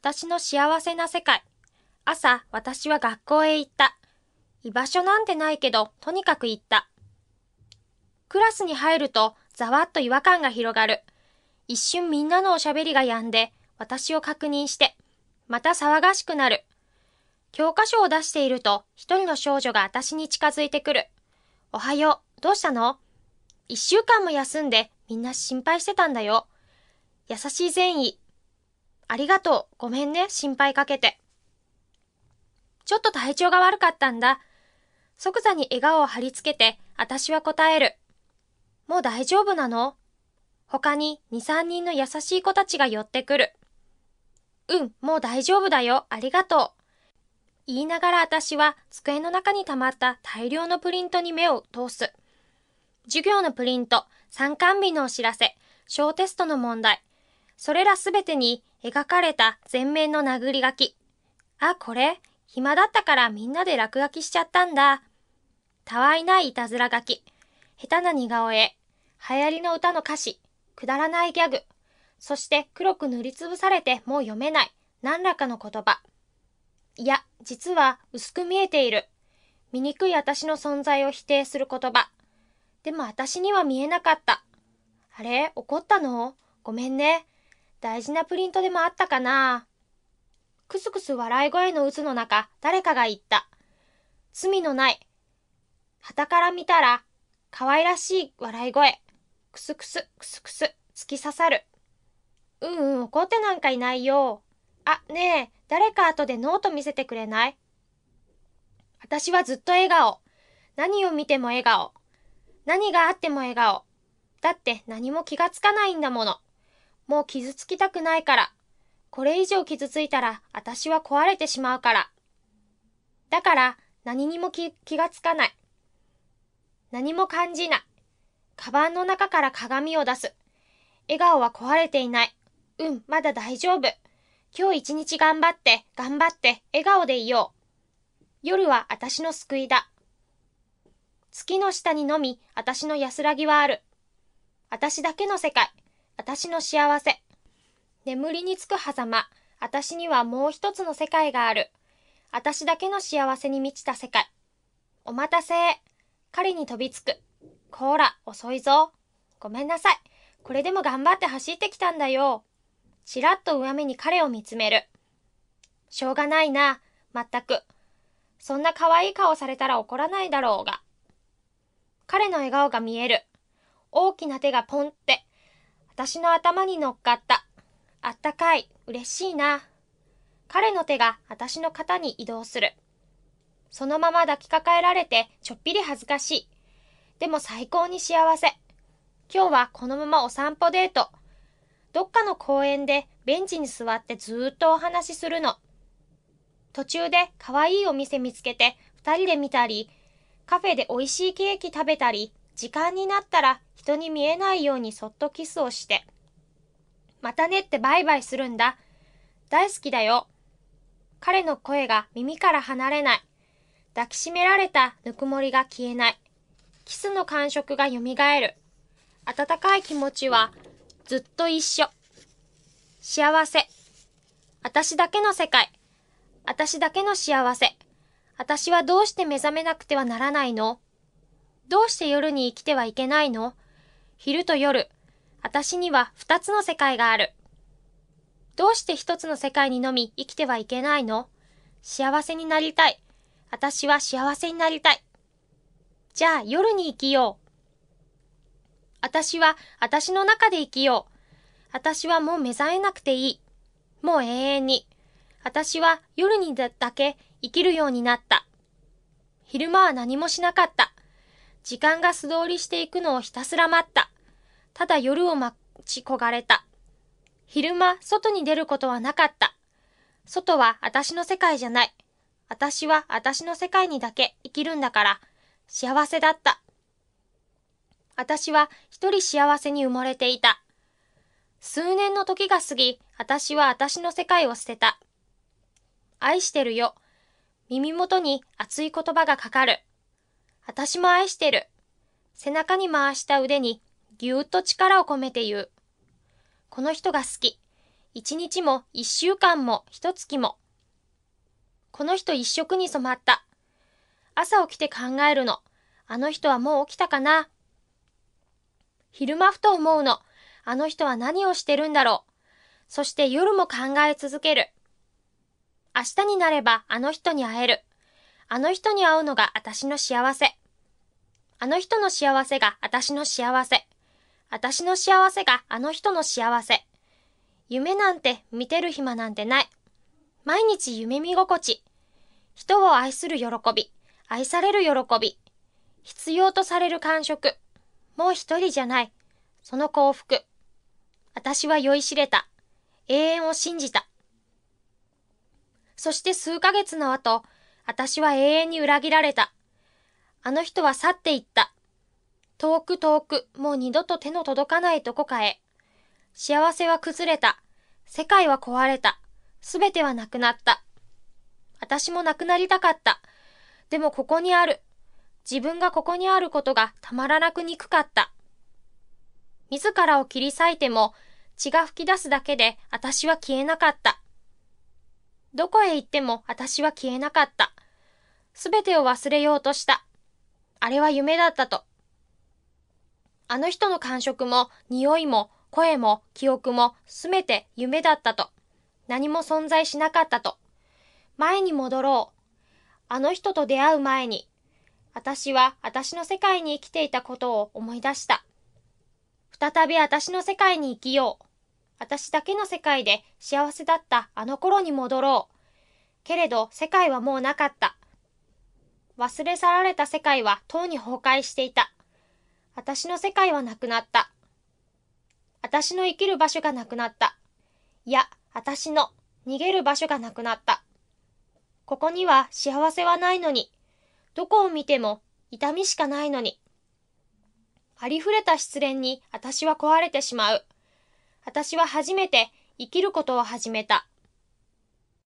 私の幸せな世界。朝、私は学校へ行った。居場所なんてないけど、とにかく行った。クラスに入ると、ざわっと違和感が広がる。一瞬みんなのおしゃべりが止んで、私を確認して、また騒がしくなる。教科書を出していると、一人の少女が私に近づいてくる。おはよう、どうしたの？一週間も休んで、みんな心配してたんだよ。優しい善意。ありがとう。ごめんね。心配かけて。ちょっと体調が悪かったんだ。即座に笑顔を貼り付けて、私は答える。もう大丈夫なの？他に2、3人の優しい子たちが寄ってくる。うん、もう大丈夫だよ。ありがとう。言いながら私は机の中に溜まった大量のプリントに目を通す。授業のプリント、参観日のお知らせ、小テストの問題、それらすべてに描かれた全面の殴り書き。あ、これ？暇だったからみんなで落書きしちゃったんだ。たわいないいたずら書き。下手な似顔絵。流行りの歌の歌詞。くだらないギャグ。そして黒く塗りつぶされてもう読めない。何らかの言葉。いや、実は薄く見えている。醜い私の存在を否定する言葉。でも私には見えなかった。あれ？怒ったの？ごめんね。大事なプリントでもあったかなくすくす笑い声の渦の中、誰かが言った。罪のない。旗から見たら、可愛らしい笑い声。くすくす、くすくす、突き刺さる。うんうん、怒ってなんかいないよ。あ、ねえ、誰か後でノート見せてくれない？私はずっと笑顔。何を見ても笑顔。何があっても笑顔。だって何も気がつかないんだもの。もう傷つきたくないから。これ以上傷ついたら、私は壊れてしまうから。だから、何にも気がつかない。何も感じない。カバンの中から鏡を出す。笑顔は壊れていない。うん、まだ大丈夫。今日一日頑張って、頑張って、笑顔でいよう。夜は私の救いだ。月の下にのみ、私の安らぎはある。私だけの世界。私の幸せ。眠りにつく狭間。私にはもう一つの世界がある。私だけの幸せに満ちた世界。お待たせ。彼に飛びつく。こーら、遅いぞ。ごめんなさい。これでも頑張って走ってきたんだよ。ちらっと上目に彼を見つめる。しょうがないな。まったく。そんな可愛い顔されたら怒らないだろうが。彼の笑顔が見える。大きな手がポンって私の頭に乗っかった。あったかい。嬉しいな。彼の手が私の肩に移動する。そのまま抱きかかえられてちょっぴり恥ずかしい。でも最高に幸せ。今日はこのままお散歩デート。どっかの公園でベンチに座ってずっとお話しするの。途中で可愛いお店見つけて二人で見たり、カフェで美味しいケーキ食べたり、時間になったら人に見えないようにそっとキスをして、またねってバイバイするんだ。大好きだよ。彼の声が耳から離れない。抱きしめられたぬくもりが消えない。キスの感触が蘇る。温かい気持ちはずっと一緒。幸せ。私だけの世界。私だけの幸せ。私はどうして目覚めなくてはならないの？どうして夜に生きてはいけないの？昼と夜、私には二つの世界がある。どうして一つの世界にのみ生きてはいけないの？幸せになりたい。私は幸せになりたい。じゃあ夜に生きよう。私は私の中で生きよう。私はもう目覚めなくていい。もう永遠に。私は夜にだけ生きるようになった。昼間は何もしなかった。時間が素通りしていくのをひたすら待った。ただ夜を待ち焦がれた。昼間、外に出ることはなかった。外は私の世界じゃない。私は私の世界にだけ生きるんだから、幸せだった。私は一人幸せに埋もれていた。数年の時が過ぎ、私は私の世界を捨てた。愛してるよ。耳元に熱い言葉がかかる。私も愛してる。背中に回した腕にぎゅーっと力を込めて言う。この人が好き。一日も一週間も一月も。この人一色に染まった。朝起きて考えるの。あの人はもう起きたかな昼間ふと思うの。あの人は何をしてるんだろう。そして夜も考え続ける。明日になればあの人に会える。あの人に会うのが私の幸せ。あの人の幸せが私の幸せ。私の幸せがあの人の幸せ。夢なんて見てる暇なんてない。毎日夢見心地。人を愛する喜び。愛される喜び。必要とされる感触。もう一人じゃない。その幸福。私は酔いしれた。永遠を信じた。そして数ヶ月の後、私は永遠に裏切られた。あの人は去っていった。遠く遠く、もう二度と手の届かないどこかへ。幸せは崩れた。世界は壊れた。すべてはなくなった。私もなくなりたかった。でもここにある。自分がここにあることがたまらなく憎かった。自らを切り裂いても血が吹き出すだけで私は消えなかった。どこへ行っても私は消えなかった。すべてを忘れようとした。あれは夢だったと。あの人の感触も匂いも声も記憶もすべて夢だったと。何も存在しなかったと。前に戻ろう。あの人と出会う前に私は私の世界に生きていたことを思い出した。再び私の世界に生きよう。私だけの世界で幸せだったあの頃に戻ろう。けれど世界はもうなかった。忘れ去られた世界はとうに崩壊していた。私の世界はなくなった。私の生きる場所がなくなった。いや、私の逃げる場所がなくなった。ここには幸せはないのに、どこを見ても痛みしかないのに。ありふれた失恋に私は壊れてしまう。私は初めて生きることを始めた。